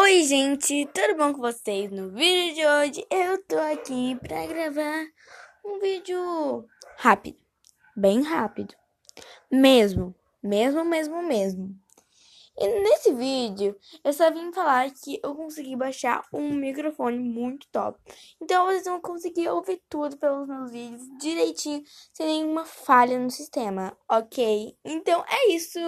Oi, gente, tudo bom com vocês? No vídeo de hoje eu tô aqui pra gravar um vídeo rápido, bem rápido, mesmo, mesmo, mesmo, mesmo. E nesse vídeo eu só vim falar que eu consegui baixar um microfone muito top. Então vocês vão conseguir ouvir tudo pelos meus vídeos direitinho, sem nenhuma falha no sistema, ok? Então é isso!